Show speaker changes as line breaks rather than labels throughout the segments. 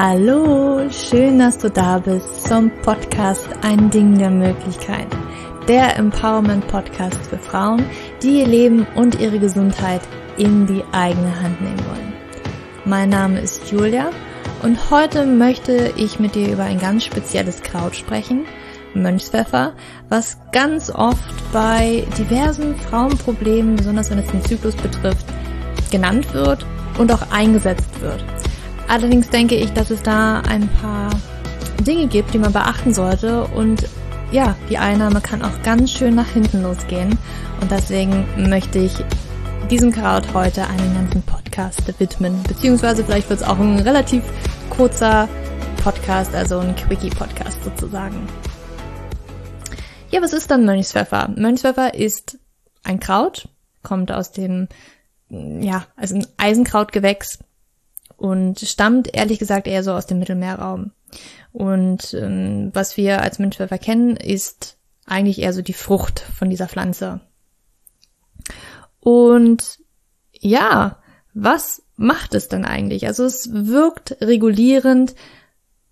Hallo, schön, dass du da bist zum Podcast Ein Ding der Möglichkeit. Der Empowerment Podcast für Frauen, die ihr Leben und ihre Gesundheit in die eigene Hand nehmen wollen. Mein Name ist Julia und heute möchte ich mit dir über ein ganz spezielles Kraut sprechen, Mönchspfeffer, was ganz oft bei diversen Frauenproblemen, besonders wenn es den Zyklus betrifft, genannt wird und auch eingesetzt wird. Allerdings denke ich, dass es da ein paar Dinge gibt, die man beachten sollte und ja, die Einnahme kann auch ganz schön nach hinten losgehen und deswegen möchte ich diesem Kraut heute einen ganzen Podcast widmen, beziehungsweise vielleicht wird es auch ein relativ kurzer Podcast, also ein Quickie-Podcast sozusagen. Ja, was ist dann Mönchspfeffer? Mönchspfeffer ist ein Kraut, kommt aus dem, ja, also ein Eisenkrautgewächs, und stammt ehrlich gesagt eher so aus dem Mittelmeerraum. Und ähm, was wir als Mönchpfeffer kennen, ist eigentlich eher so die Frucht von dieser Pflanze. Und ja, was macht es dann eigentlich? Also es wirkt regulierend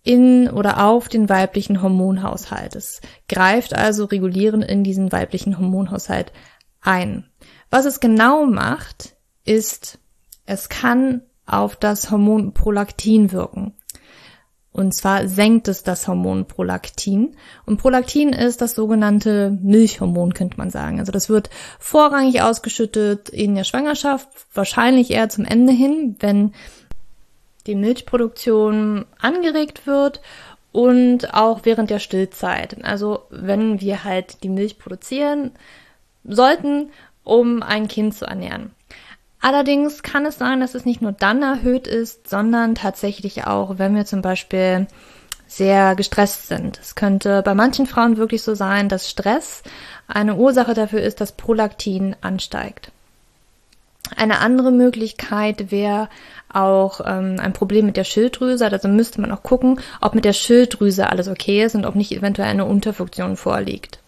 in oder auf den weiblichen Hormonhaushalt. Es greift also regulierend in diesen weiblichen Hormonhaushalt ein. Was es genau macht, ist, es kann auf das Hormon Prolaktin wirken. Und zwar senkt es das Hormon Prolaktin. Und Prolaktin ist das sogenannte Milchhormon, könnte man sagen. Also das wird vorrangig ausgeschüttet in der Schwangerschaft, wahrscheinlich eher zum Ende hin, wenn die Milchproduktion angeregt wird und auch während der Stillzeit. Also wenn wir halt die Milch produzieren sollten, um ein Kind zu ernähren. Allerdings kann es sein, dass es nicht nur dann erhöht ist, sondern tatsächlich auch, wenn wir zum Beispiel sehr gestresst sind. Es könnte bei manchen Frauen wirklich so sein, dass Stress eine Ursache dafür ist, dass Prolaktin ansteigt. Eine andere Möglichkeit wäre auch ähm, ein Problem mit der Schilddrüse. Also müsste man auch gucken, ob mit der Schilddrüse alles okay ist und ob nicht eventuell eine Unterfunktion vorliegt.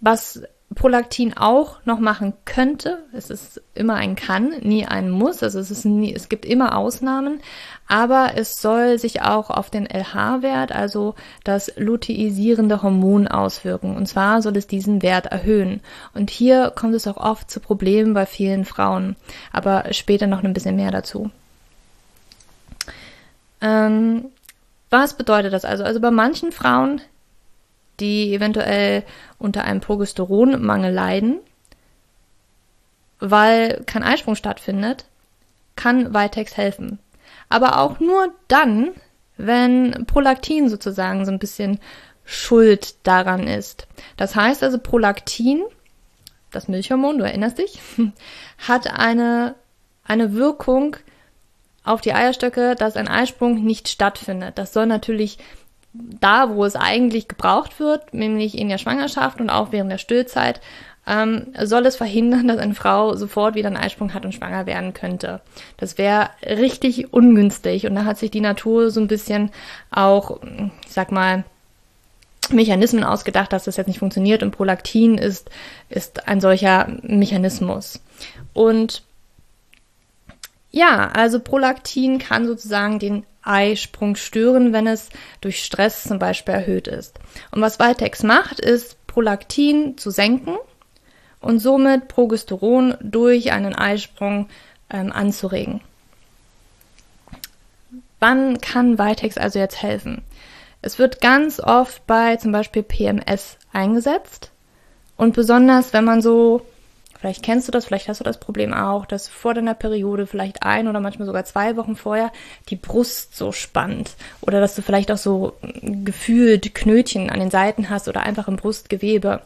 Was Prolaktin auch noch machen könnte. Es ist immer ein kann, nie ein muss. Also es ist nie, es gibt immer Ausnahmen. Aber es soll sich auch auf den LH-Wert, also das luteinierende Hormon auswirken. Und zwar soll es diesen Wert erhöhen. Und hier kommt es auch oft zu Problemen bei vielen Frauen. Aber später noch ein bisschen mehr dazu. Ähm, was bedeutet das also? Also bei manchen Frauen die eventuell unter einem Progesteronmangel leiden, weil kein Eisprung stattfindet, kann Vitex helfen. Aber auch nur dann, wenn Prolaktin sozusagen so ein bisschen schuld daran ist. Das heißt also, Prolaktin, das Milchhormon, du erinnerst dich, hat eine, eine Wirkung auf die Eierstöcke, dass ein Eisprung nicht stattfindet. Das soll natürlich da, wo es eigentlich gebraucht wird, nämlich in der Schwangerschaft und auch während der Stillzeit, ähm, soll es verhindern, dass eine Frau sofort wieder einen Eisprung hat und schwanger werden könnte. Das wäre richtig ungünstig und da hat sich die Natur so ein bisschen auch, ich sag mal, Mechanismen ausgedacht, dass das jetzt nicht funktioniert und Prolaktin ist, ist ein solcher Mechanismus. Und ja, also Prolaktin kann sozusagen den Eisprung stören, wenn es durch Stress zum Beispiel erhöht ist. Und was Valtex macht, ist Prolaktin zu senken und somit Progesteron durch einen Eisprung ähm, anzuregen. Wann kann Vitex also jetzt helfen? Es wird ganz oft bei zum Beispiel PMS eingesetzt und besonders wenn man so Vielleicht kennst du das, vielleicht hast du das Problem auch, dass vor deiner Periode vielleicht ein oder manchmal sogar zwei Wochen vorher die Brust so spannt oder dass du vielleicht auch so gefühlt Knötchen an den Seiten hast oder einfach im Brustgewebe.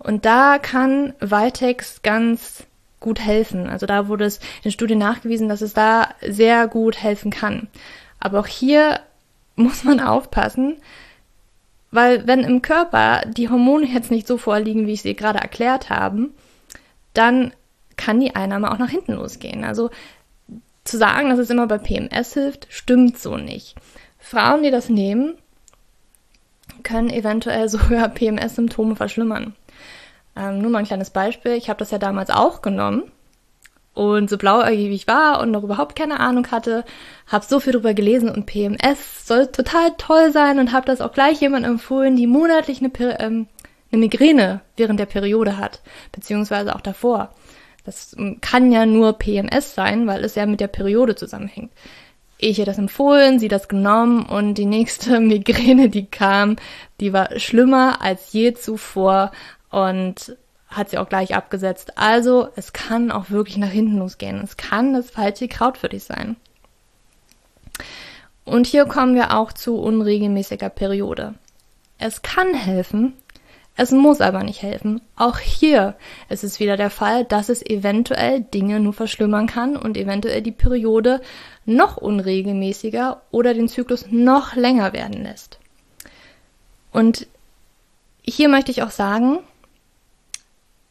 Und da kann Valtex ganz gut helfen. Also da wurde es in Studien nachgewiesen, dass es da sehr gut helfen kann. Aber auch hier muss man aufpassen, weil wenn im Körper die Hormone jetzt nicht so vorliegen, wie ich sie gerade erklärt habe, dann kann die Einnahme auch nach hinten losgehen. Also zu sagen, dass es immer bei PMS hilft, stimmt so nicht. Frauen, die das nehmen, können eventuell sogar PMS-Symptome verschlimmern. Ähm, nur mal ein kleines Beispiel. Ich habe das ja damals auch genommen Und so blauäugig wie ich war und noch überhaupt keine Ahnung hatte, habe so viel drüber gelesen und PMS soll total toll sein und habe das auch gleich jemandem empfohlen, die monatlich eine, ähm, eine Migräne während der Periode hat, beziehungsweise auch davor. Das ähm, kann ja nur PMS sein, weil es ja mit der Periode zusammenhängt. Ich hätte das empfohlen, sie das genommen und die nächste Migräne, die kam, die war schlimmer als je zuvor und hat sie auch gleich abgesetzt. Also es kann auch wirklich nach hinten losgehen. Es kann das falsche Kraut für dich sein. Und hier kommen wir auch zu unregelmäßiger Periode. Es kann helfen, es muss aber nicht helfen. Auch hier ist es wieder der Fall, dass es eventuell Dinge nur verschlimmern kann und eventuell die Periode noch unregelmäßiger oder den Zyklus noch länger werden lässt. Und hier möchte ich auch sagen,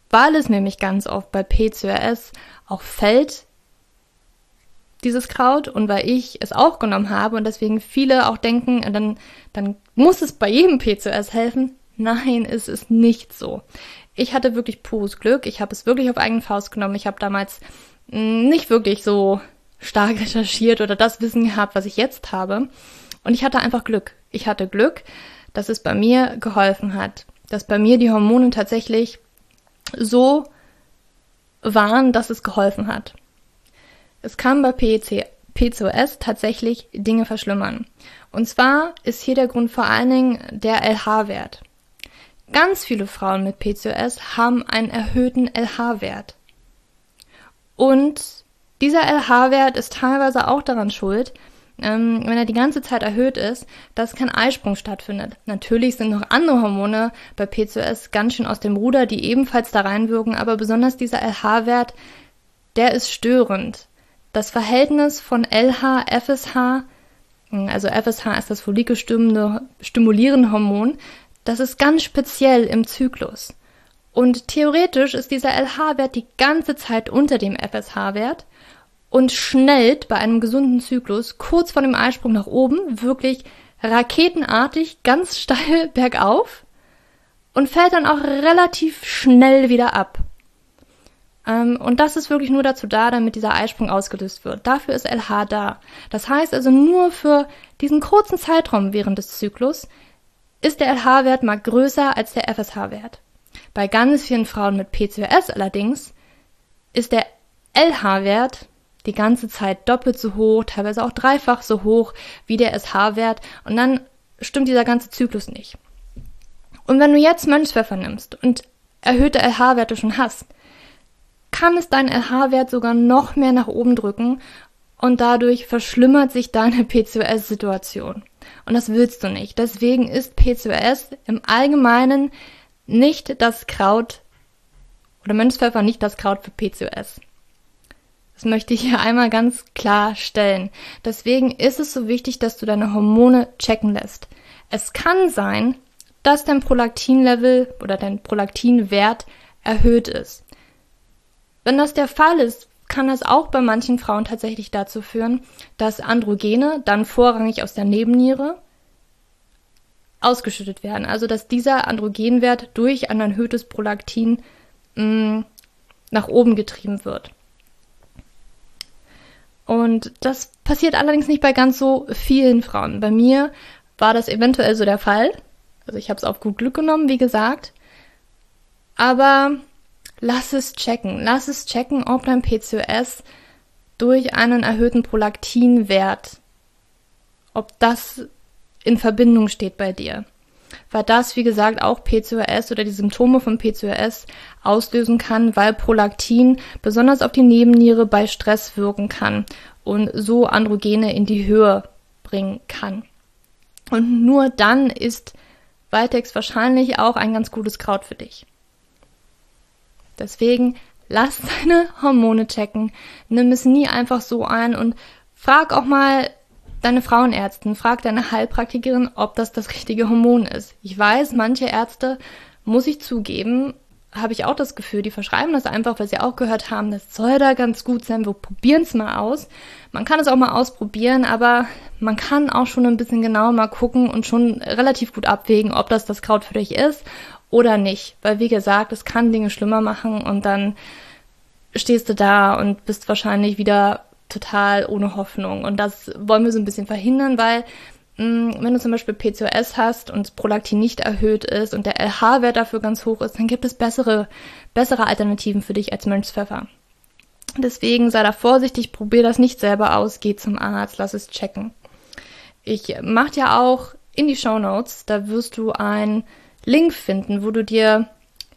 weil es nämlich ganz oft bei PCOS auch fällt, dieses Kraut, und weil ich es auch genommen habe und deswegen viele auch denken, dann, dann muss es bei jedem PCOS helfen. Nein, es ist nicht so. Ich hatte wirklich pures Glück. Ich habe es wirklich auf eigene Faust genommen. Ich habe damals hm, nicht wirklich so stark recherchiert oder das Wissen gehabt, was ich jetzt habe. Und ich hatte einfach Glück. Ich hatte Glück, dass es bei mir geholfen hat. Dass bei mir die Hormone tatsächlich so waren, dass es geholfen hat. Es kann bei PEC, PCOS tatsächlich Dinge verschlimmern. Und zwar ist hier der Grund vor allen Dingen der LH-Wert. Ganz viele Frauen mit PCOS haben einen erhöhten LH-Wert. Und dieser LH-Wert ist teilweise auch daran schuld, ähm, wenn er die ganze Zeit erhöht ist, dass kein Eisprung stattfindet. Natürlich sind noch andere Hormone bei PCOS ganz schön aus dem Ruder, die ebenfalls da reinwirken, aber besonders dieser LH-Wert, der ist störend. Das Verhältnis von LH, FSH, also FSH ist das follikelstimulierende Hormon, das ist ganz speziell im Zyklus. Und theoretisch ist dieser LH-Wert die ganze Zeit unter dem FSH-Wert und schnellt bei einem gesunden Zyklus kurz vor dem Eisprung nach oben, wirklich raketenartig, ganz steil bergauf und fällt dann auch relativ schnell wieder ab. Ähm, und das ist wirklich nur dazu da, damit dieser Eisprung ausgelöst wird. Dafür ist LH da. Das heißt also nur für diesen kurzen Zeitraum während des Zyklus ist der LH-Wert mal größer als der FSH-Wert. Bei ganz vielen Frauen mit PCOS allerdings ist der LH-Wert die ganze Zeit doppelt so hoch, teilweise auch dreifach so hoch wie der SH-Wert und dann stimmt dieser ganze Zyklus nicht. Und wenn du jetzt Mönchspfeffer nimmst und erhöhte LH-Werte schon hast, kann es deinen LH-Wert sogar noch mehr nach oben drücken und dadurch verschlimmert sich deine PCOS-Situation. Und das willst du nicht. Deswegen ist PCOS im Allgemeinen nicht das Kraut oder Mönchspfeffer nicht das Kraut für PCOS. Das möchte ich hier einmal ganz klar stellen. Deswegen ist es so wichtig, dass du deine Hormone checken lässt. Es kann sein, dass dein Prolaktinlevel oder dein Prolaktinwert erhöht ist. Wenn das der Fall ist, kann das auch bei manchen Frauen tatsächlich dazu führen, dass Androgene dann vorrangig aus der Nebenniere ausgeschüttet werden. Also dass dieser Androgenwert durch ein erhöhtes Prolaktin mh, mm, nach oben getrieben wird. Und das passiert allerdings nicht bei ganz so vielen Frauen. Bei mir war das eventuell so der Fall. Also ich habe es auf gut Glück genommen, wie gesagt. Aber lass es checken. Lass es checken, ob dein PCOS durch einen erhöhten Prolaktinwert, ob das in Verbindung steht bei dir weil das, wie gesagt, auch PCOS oder die Symptome von PCOS auslösen kann, weil Prolaktin besonders auf die Nebenniere bei Stress wirken kann und so Androgene in die Höhe bringen kann. Und nur dann ist Valtex wahrscheinlich auch ein ganz gutes Kraut für dich. Deswegen lass deine Hormone checken, nimm es nie einfach so ein und frag auch mal deine Frauenärztin, frag deine Heilpraktikerin, ob das das richtige Hormon ist. Ich weiß, manche Ärzte, muss ich zugeben, habe ich auch das Gefühl, die verschreiben das einfach, weil sie auch gehört haben, das soll da ganz gut sein, wir probieren es mal aus. Man kann es auch mal ausprobieren, aber man kann auch schon ein bisschen genauer mal gucken und schon relativ gut abwägen, ob das das Kraut für dich ist oder nicht. Weil wie gesagt, es kann Dinge schlimmer machen und dann stehst du da und bist wahrscheinlich wieder total ohne Hoffnung. Und das wollen wir so ein bisschen verhindern, weil mh, mm, wenn du zum Beispiel PCOS hast und Prolaktin nicht erhöht ist und der LH-Wert dafür ganz hoch ist, dann gibt es bessere, bessere Alternativen für dich als Mönchspfeffer. Deswegen sei da vorsichtig, probier das nicht selber aus, geh zum Arzt, lass es checken. Ich mach dir auch in die Show Notes, da wirst du einen Link finden, wo du dir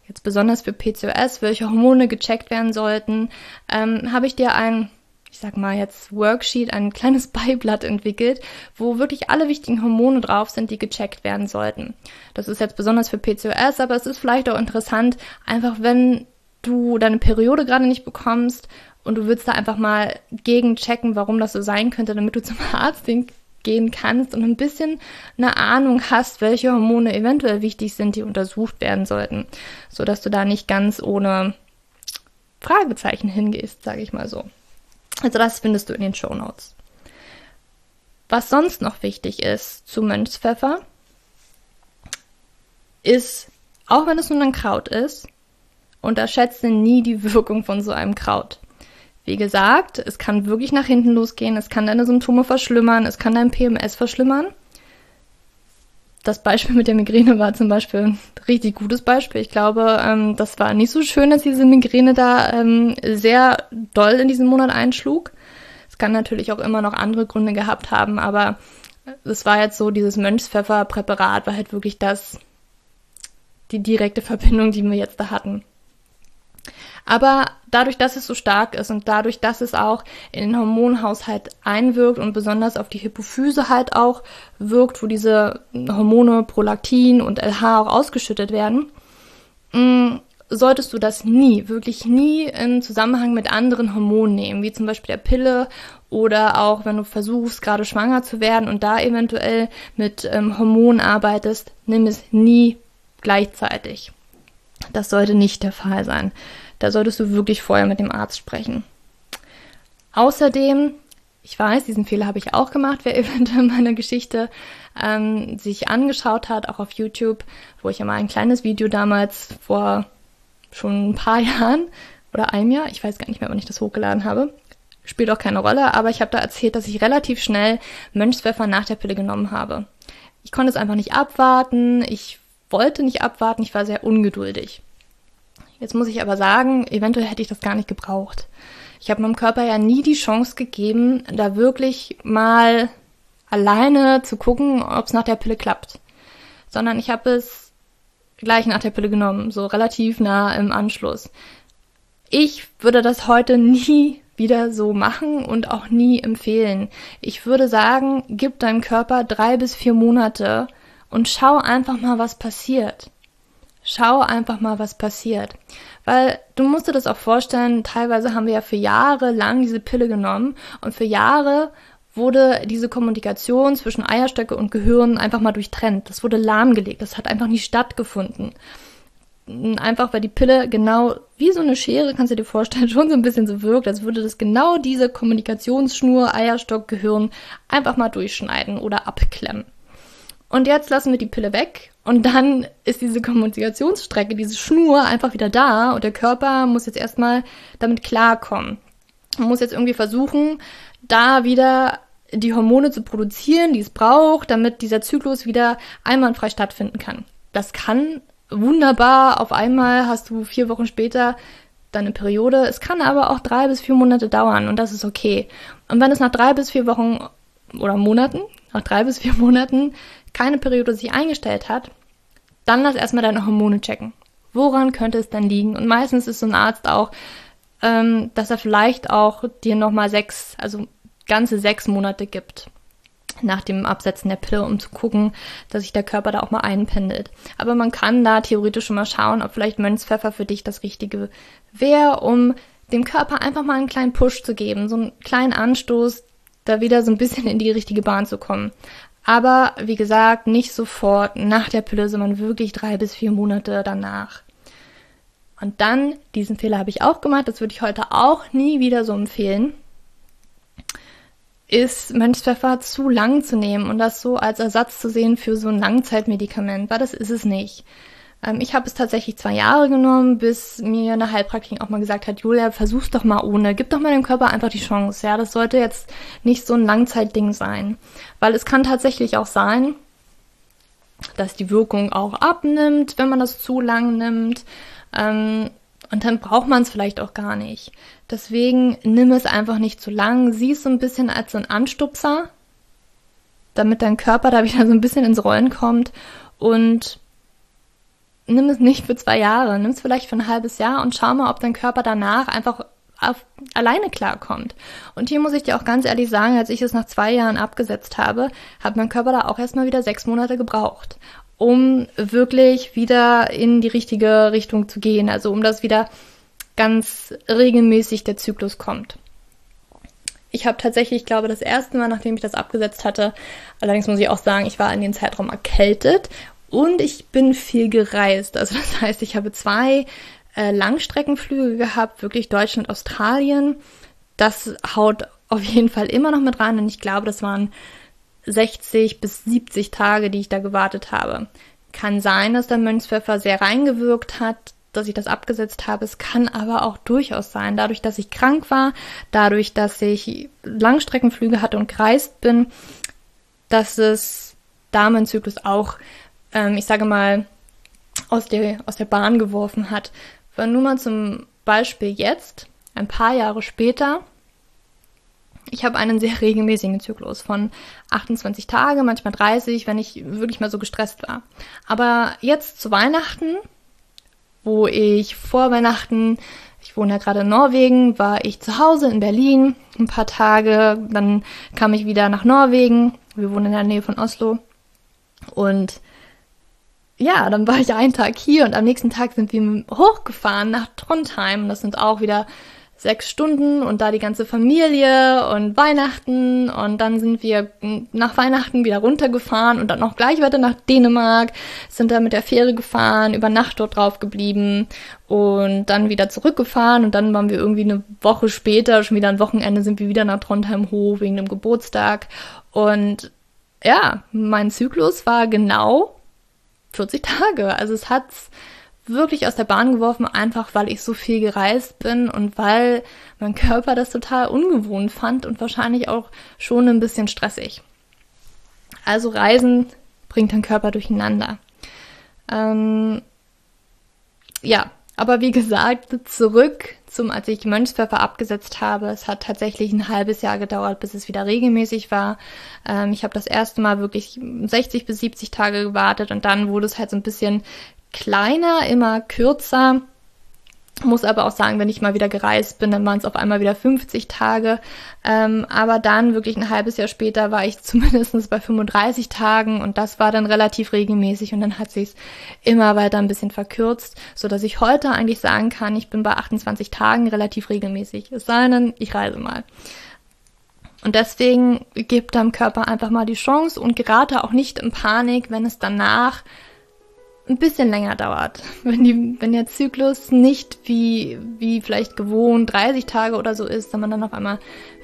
jetzt besonders für PCOS, welche Hormone gecheckt werden sollten, ähm, habe ich dir ein, ich sag mal jetzt Worksheet, ein kleines Beiblatt entwickelt, wo wirklich alle wichtigen Hormone drauf sind, die gecheckt werden sollten. Das ist jetzt besonders für PCOS, aber es ist vielleicht auch interessant, einfach wenn du deine Periode gerade nicht bekommst und du willst da einfach mal gegenchecken, warum das so sein könnte, damit du zum Arzt gehen kannst und ein bisschen eine Ahnung hast, welche Hormone eventuell wichtig sind, die untersucht werden sollten, so dass du da nicht ganz ohne Fragezeichen hingehst, sage ich mal so. Also das findest du in den Show Notes. Was sonst noch wichtig ist zu Mönchspfeffer, ist, auch wenn es nun ein Kraut ist, unterschätze nie die Wirkung von so einem Kraut. Wie gesagt, es kann wirklich nach hinten losgehen, es kann deine Symptome verschlimmern, es kann dein PMS verschlimmern. Das Beispiel mit der Migräne war zum Beispiel ein richtig gutes Beispiel. Ich glaube, ähm, das war nicht so schön, dass diese Migräne da ähm, sehr doll in diesem Monat einschlug. Es kann natürlich auch immer noch andere Gründe gehabt haben, aber es war jetzt so, dieses Mönchspfefferpräparat war halt wirklich das, die direkte Verbindung, die wir jetzt da hatten. Aber dadurch, dass es so stark ist und dadurch, dass es auch in den Hormonhaushalt einwirkt und besonders auf die Hypophyse halt auch wirkt, wo diese Hormone Prolaktin und LH auch ausgeschüttet werden, mm, solltest du das nie, wirklich nie im Zusammenhang mit anderen Hormonen nehmen, wie zum Beispiel der Pille oder auch wenn du versuchst, gerade schwanger zu werden und da eventuell mit ähm, Hormonen arbeitest, nimm es nie gleichzeitig. Das sollte nicht der Fall sein. Da solltest du wirklich vorher mit dem Arzt sprechen. Außerdem, ich weiß, diesen Fehler habe ich auch gemacht, wer eventuell meine Geschichte ähm, sich angeschaut hat, auch auf YouTube, wo ich ja mal ein kleines Video damals vor schon ein paar Jahren oder einem Jahr, ich weiß gar nicht mehr, wann ich das hochgeladen habe, spielt auch keine Rolle, aber ich habe da erzählt, dass ich relativ schnell Mönchspfeffer nach der Pille genommen habe. Ich konnte es einfach nicht abwarten, ich wollte nicht abwarten, ich war sehr ungeduldig. Jetzt muss ich aber sagen, eventuell hätte ich das gar nicht gebraucht. Ich habe meinem Körper ja nie die Chance gegeben, da wirklich mal alleine zu gucken, ob es nach der Pille klappt. Sondern ich habe es gleich nach der Pille genommen, so relativ nah im Anschluss. Ich würde das heute nie wieder so machen und auch nie empfehlen. Ich würde sagen, gib deinem Körper drei bis vier Monate und schau einfach mal, was passiert. Schau einfach mal, was passiert. Weil du musst dir das auch vorstellen, teilweise haben wir ja für Jahre lang diese Pille genommen und für Jahre wurde diese Kommunikation zwischen Eierstöcke und Gehirn einfach mal durchtrennt. Das wurde lahmgelegt. Das hat einfach nicht stattgefunden. Einfach weil die Pille genau wie so eine Schere, kannst du dir vorstellen, schon so ein bisschen so wirkt, als würde das genau diese Kommunikationsschnur Eierstock Gehirn einfach mal durchschneiden oder abklemmen. Und jetzt lassen wir die Pille weg und dann ist diese Kommunikationsstrecke, diese Schnur einfach wieder da und der Körper muss jetzt erstmal damit klarkommen. Man muss jetzt irgendwie versuchen, da wieder die Hormone zu produzieren, die es braucht, damit dieser Zyklus wieder einwandfrei stattfinden kann. Das kann wunderbar, auf einmal hast du vier Wochen später deine Periode. Es kann aber auch drei bis vier Monate dauern und das ist okay. Und wenn es nach drei bis vier Wochen oder Monaten, nach drei bis vier Monaten keine Periode sich eingestellt hat, dann lass erstmal deine Hormone checken. Woran könnte es dann liegen? Und meistens ist so ein Arzt auch, ähm, dass er vielleicht auch dir nochmal sechs, also ganze sechs Monate gibt nach dem Absetzen der Pille, um zu gucken, dass sich der Körper da auch mal einpendelt. Aber man kann da theoretisch schon mal schauen, ob vielleicht Mönchspfeffer für dich das Richtige wäre, um dem Körper einfach mal einen kleinen Push zu geben, so einen kleinen Anstoß, da wieder so ein bisschen in die richtige Bahn zu kommen. Aber wie gesagt, nicht sofort nach der Pille, sondern wirklich drei bis vier Monate danach. Und dann, diesen Fehler habe ich auch gemacht, das würde ich heute auch nie wieder so empfehlen, ist Mönchspfeffer zu lang zu nehmen und das so als Ersatz zu sehen für so ein Langzeitmedikament, weil das ist es nicht. Ähm, ich habe es tatsächlich zwei Jahre genommen, bis mir eine Heilpraktikerin auch mal gesagt hat, Julia, versuch's doch mal ohne. Gib doch mal dem Körper einfach die Chance. Ja, das sollte jetzt nicht so ein Langzeitding sein. Weil es kann tatsächlich auch sein, dass die Wirkung auch abnimmt, wenn man das zu lang nimmt. Ähm, und dann braucht man es vielleicht auch gar nicht. Deswegen nimm es einfach nicht zu lang. Sieh es so ein bisschen als so ein Anstupser, damit dein Körper da wieder so ein bisschen ins Rollen kommt. Und nimm es nicht für zwei Jahre, nimm es vielleicht für ein halbes Jahr und schau mal, ob dein Körper danach einfach auf, alleine klarkommt. Und hier muss ich dir auch ganz ehrlich sagen, als ich es nach zwei Jahren abgesetzt habe, hat mein Körper da auch erstmal wieder sechs Monate gebraucht, um wirklich wieder in die richtige Richtung zu gehen, also um das wieder ganz regelmäßig der Zyklus kommt. Ich habe tatsächlich, ich glaube, das erste Mal, nachdem ich das abgesetzt hatte, allerdings muss ich auch sagen, ich war in den Zeitraum erkältet und ich bin viel gereist. Also das heißt, ich habe zwei äh, Langstreckenflüge gehabt, wirklich Deutschland, Australien. Das haut auf jeden Fall immer noch mit rein und ich glaube, das waren 60 bis 70 Tage, die ich da gewartet habe. Kann sein, dass der Mönchspfeffer sehr reingewirkt hat, dass ich das abgesetzt habe. Es kann aber auch durchaus sein, dadurch, dass ich krank war, dadurch, dass ich Langstreckenflüge hatte und gereist bin, dass es da mein Zyklus auch ähm, ich sage mal, aus der, aus der Bahn geworfen hat. Weil nur mal zum Beispiel jetzt, ein paar Jahre später, ich habe einen sehr regelmäßigen Zyklus von 28 Tage, manchmal 30, wenn ich wirklich mal so gestresst war. Aber jetzt zu Weihnachten, wo ich vor Weihnachten, ich wohne ja gerade in Norwegen, war ich zu Hause in Berlin ein paar Tage, dann kam ich wieder nach Norwegen, wir wohnen in der Nähe von Oslo und ja, dann war ich einen Tag hier und am nächsten Tag sind wir hochgefahren nach Trondheim. Das sind auch wieder sechs Stunden und da die ganze Familie und Weihnachten. Und dann sind wir nach Weihnachten wieder runtergefahren und dann noch gleich weiter nach Dänemark, sind da mit der Fähre gefahren, über Nacht dort drauf geblieben und dann wieder zurückgefahren. Und dann waren wir irgendwie eine Woche später, schon wieder ein Wochenende, sind wir wieder nach Trondheim hoch wegen dem Geburtstag. Und ja, mein Zyklus war genau 40 Tage. Also es hat's wirklich aus der Bahn geworfen, einfach weil ich so viel gereist bin und weil mein Körper das total ungewohnt fand und wahrscheinlich auch schon ein bisschen stressig. Also Reisen bringt den Körper durcheinander. Ähm, ja, aber wie gesagt, zurück zum, als ich Mönchspfeffer abgesetzt habe. Es hat tatsächlich ein halbes Jahr gedauert, bis es wieder regelmäßig war. Ähm, ich habe das erste Mal wirklich 60 bis 70 Tage gewartet und dann wurde es halt so ein bisschen kleiner, immer kürzer. Muss aber auch sagen, wenn ich mal wieder gereist bin, dann waren es auf einmal wieder 50 Tage. Ähm, aber dann wirklich ein halbes Jahr später war ich zumindest bei 35 Tagen und das war dann relativ regelmäßig und dann hat sich immer weiter ein bisschen verkürzt, so dass ich heute eigentlich sagen kann, ich bin bei 28 Tagen relativ regelmäßig. Es sei denn, ich reise mal. Und deswegen gibt deinem Körper einfach mal die Chance und gerate auch nicht in Panik, wenn es danach ein bisschen länger dauert. Wenn, die, wenn der Zyklus nicht wie, wie vielleicht gewohnt 30 Tage oder so ist, sondern dann auf einmal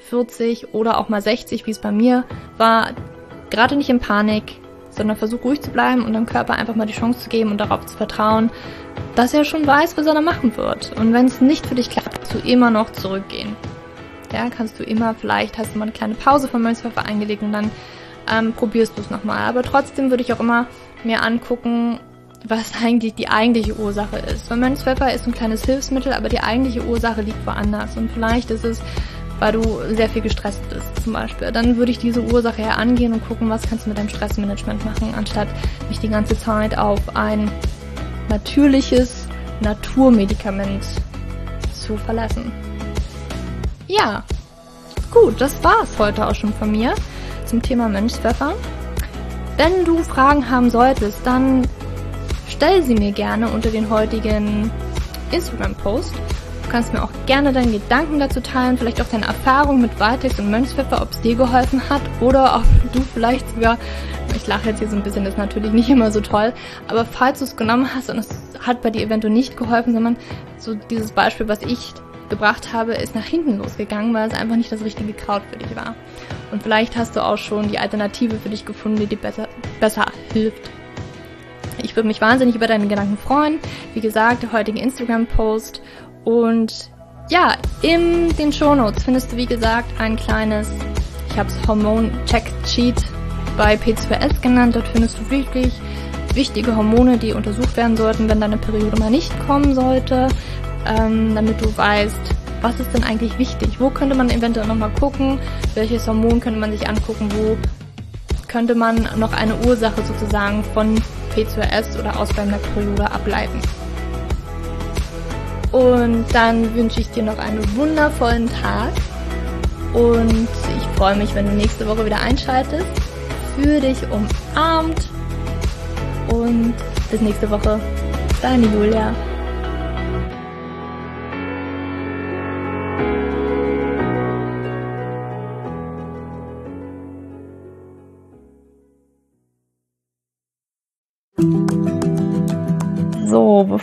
40 oder auch mal 60, wie es bei mir war, gerade nicht in Panik, sondern versuch ruhig zu bleiben und dem Körper einfach mal die Chance zu geben und darauf zu vertrauen, dass er schon weiß, was er da machen wird. Und wenn es nicht für dich klappt, kannst du immer noch zurückgehen. Ja, kannst du immer, vielleicht hast du mal eine kleine Pause vom Mönchspfeffer eingelegt und dann ähm, probierst du es nochmal. Aber trotzdem würde ich auch immer mir angucken, was eigentlich die eigentliche Ursache ist. Weil Mönchspfeffer ist ein kleines Hilfsmittel, aber die eigentliche Ursache liegt woanders. Und vielleicht ist es, weil du sehr viel gestresst bist, zum Beispiel. Dann würde ich diese Ursache ja angehen und gucken, was kannst du mit deinem Stressmanagement machen, anstatt mich die ganze Zeit auf ein natürliches Naturmedikament zu verlassen. Ja, gut, das war's heute auch schon von mir zum Thema Mönchspfeffer. Wenn du Fragen haben solltest, dann stell sie mir gerne unter den heutigen Instagram-Post. Du kannst mir auch gerne deine Gedanken dazu teilen, vielleicht auch deine Erfahrungen mit Valtex und Mönchspfeffer, ob es dir geholfen hat oder ob du vielleicht sogar, ich lache jetzt hier so ein bisschen, das ist natürlich nicht immer so toll, aber falls du es genommen hast und es hat bei dir eventuell nicht geholfen, sondern so dieses Beispiel, was ich gebracht habe, ist nach hinten losgegangen, weil es einfach nicht das richtige Kraut für dich war. Und vielleicht hast du auch schon die Alternative für dich gefunden, die dir besser, besser hilft Ich würde mich wahnsinnig über deine Gedanken freuen. Wie gesagt, der heutige Instagram-Post. Und ja, in den Shownotes findest du, wie gesagt, ein kleines, ich habe es Hormon-Check-Cheat bei P2S genannt. Dort findest du wirklich wichtige Hormone, die untersucht werden sollten, wenn deine Periode mal nicht kommen sollte, ähm, damit du weißt, was ist denn eigentlich wichtig? Wo könnte man eventuell nochmal gucken? Welches Hormon könnte man sich angucken? Wo könnte man noch eine Ursache sozusagen von P2S oder ausbleibender Periode ableiten? Und dann wünsche ich dir noch einen wundervollen Tag. Und ich freue mich, wenn du nächste Woche wieder einschaltest. Für dich umarmt. Und bis nächste Woche. Deine Julia.